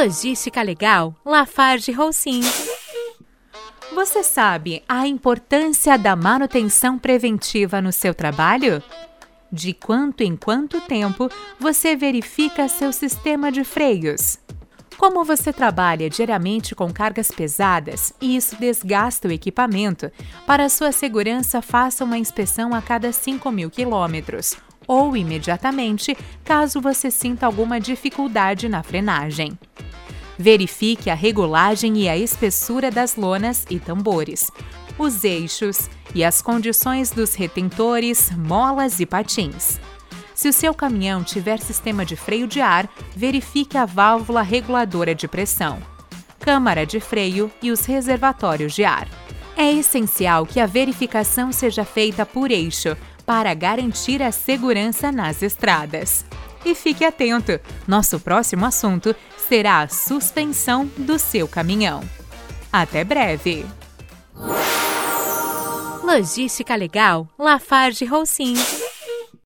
Logística Legal, Lafarge Holcim. Você sabe a importância da manutenção preventiva no seu trabalho? De quanto em quanto tempo você verifica seu sistema de freios? Como você trabalha diariamente com cargas pesadas e isso desgasta o equipamento, para sua segurança faça uma inspeção a cada 5 mil quilômetros ou imediatamente caso você sinta alguma dificuldade na frenagem. Verifique a regulagem e a espessura das lonas e tambores, os eixos e as condições dos retentores, molas e patins. Se o seu caminhão tiver sistema de freio de ar, verifique a válvula reguladora de pressão, câmara de freio e os reservatórios de ar. É essencial que a verificação seja feita por eixo para garantir a segurança nas estradas. E fique atento, nosso próximo assunto será a suspensão do seu caminhão. Até breve! Logística Legal, Lafarge Roussin.